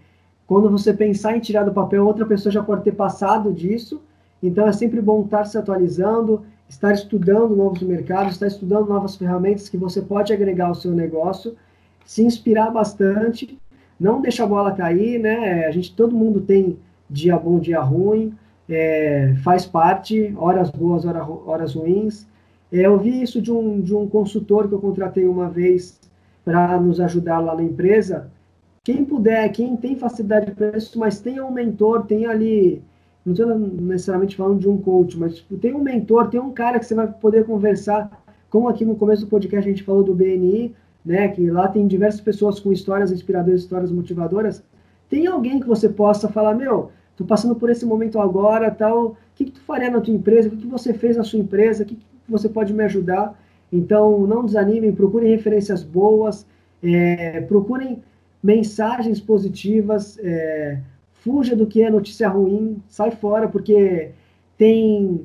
quando você pensar em tirar do papel, outra pessoa já pode ter passado disso, então é sempre bom estar se atualizando, estar estudando novos mercados, estar estudando novas ferramentas que você pode agregar ao seu negócio, se inspirar bastante não deixa a bola cair, né? A gente, todo mundo tem dia bom, dia ruim, é, faz parte, horas boas, horas, horas ruins. É, eu vi isso de um, de um consultor que eu contratei uma vez para nos ajudar lá na empresa. Quem puder, quem tem facilidade para isso, mas tenha um mentor, tem ali, não estou necessariamente falando de um coach, mas tipo, tem um mentor, tem um cara que você vai poder conversar, como aqui no começo do podcast a gente falou do BNI, né, que lá tem diversas pessoas com histórias inspiradoras, histórias motivadoras, tem alguém que você possa falar, meu, tô passando por esse momento agora, tal, o que, que tu faria na tua empresa, o que, que você fez na sua empresa, o que, que você pode me ajudar? Então, não desanimem, procurem referências boas, é, procurem mensagens positivas, é, fuja do que é notícia ruim, sai fora, porque tem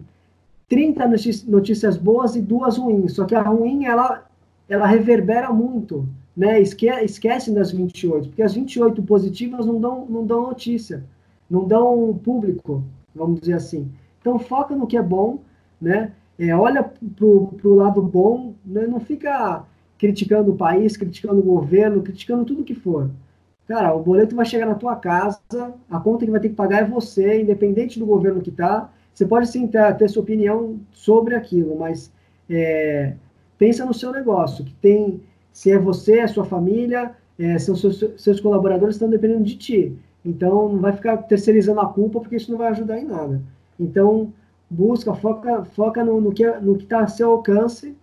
30 notícias boas e duas ruins, só que a ruim, ela ela reverbera muito, né? Esque esquecem das 28, porque as 28 positivas não dão, não dão notícia, não dão público, vamos dizer assim. Então foca no que é bom, né? É, olha para o lado bom, né? não fica criticando o país, criticando o governo, criticando tudo que for. Cara, o boleto vai chegar na tua casa, a conta que vai ter que pagar é você, independente do governo que tá. Você pode sim ter, ter sua opinião sobre aquilo, mas é, pensa no seu negócio, que tem, se é você, a sua família, é, são seus, seus colaboradores estão dependendo de ti. Então, não vai ficar terceirizando a culpa, porque isso não vai ajudar em nada. Então, busca, foca, foca no, no que no está a seu alcance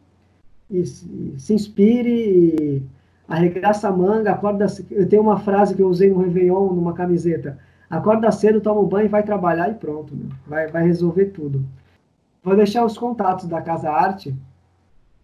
e se, inspire e arregaça a manga, acorda. Eu tenho uma frase que eu usei no Réveillon, numa camiseta. Acorda cedo, toma um banho, vai trabalhar e pronto. Meu. Vai, vai resolver tudo. Vou deixar os contatos da Casa Arte.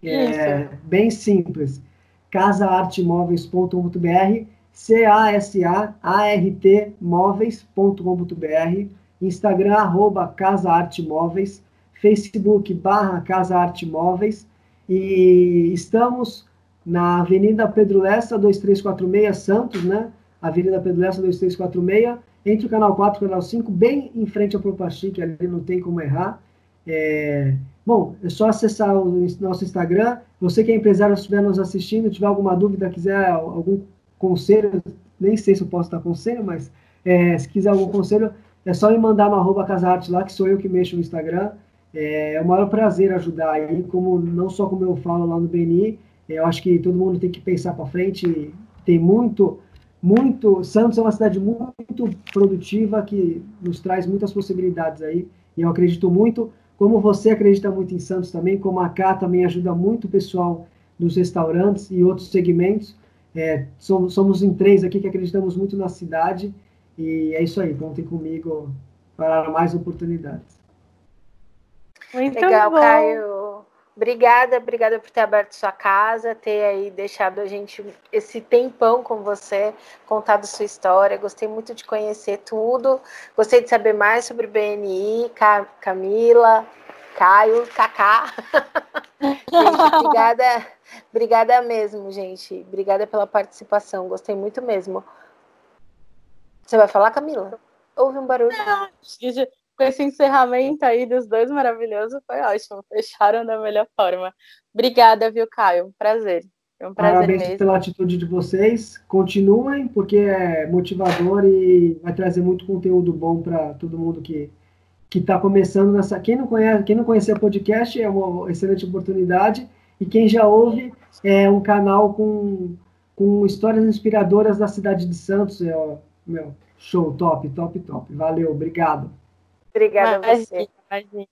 É, bem simples. casaartemóveis.com.br C-A-S-A-A-R-T móveis.com.br Instagram, arroba Casa Arte Móveis, Facebook, barra Casa Arte Móveis, e estamos na Avenida Pedro Lessa, 2346, Santos, né? Avenida Pedro Lessa, 2346, entre o canal 4 e o canal 5, bem em frente ao Propa Chique, ali não tem como errar. É... Bom, é só acessar o nosso Instagram. Você que é empresário, estiver nos assistindo, tiver alguma dúvida, quiser algum conselho, nem sei se eu posso dar conselho, mas é, se quiser algum conselho, é só me mandar no arroba Casarte lá, que sou eu que mexo no Instagram. É, é o maior prazer ajudar aí, como, não só como eu falo lá no BNI, é, eu acho que todo mundo tem que pensar para frente, tem muito, muito, Santos é uma cidade muito produtiva, que nos traz muitas possibilidades aí, e eu acredito muito, como você acredita muito em Santos também, como a Cá também ajuda muito o pessoal dos restaurantes e outros segmentos, é, somos, somos em três aqui que acreditamos muito na cidade, e é isso aí, contem comigo para mais oportunidades.
Muito Legal, bom. Caio. Obrigada, obrigada por ter aberto sua casa, ter aí deixado a gente esse tempão com você, contado sua história. Gostei muito de conhecer tudo. Gostei de saber mais sobre o BNI, Camila, Caio, Kaká. <laughs> obrigada, obrigada mesmo, gente. Obrigada pela participação. Gostei muito mesmo. Você vai falar, Camila? Houve um barulho. Não,
com esse encerramento aí dos dois maravilhoso, foi ótimo. Fecharam da melhor forma. Obrigada, viu, Caio? Um prazer. Um prazer
Parabéns mesmo. pela atitude de vocês. Continuem, porque é motivador e vai trazer muito conteúdo bom para todo mundo que que está começando nessa. Quem não conhece, quem não conhecer podcast é uma excelente oportunidade e quem já ouve é um canal com, com histórias inspiradoras da cidade de Santos. É, ó, meu, show, top, top, top. Valeu, obrigado.
Obrigada a você. Imagina.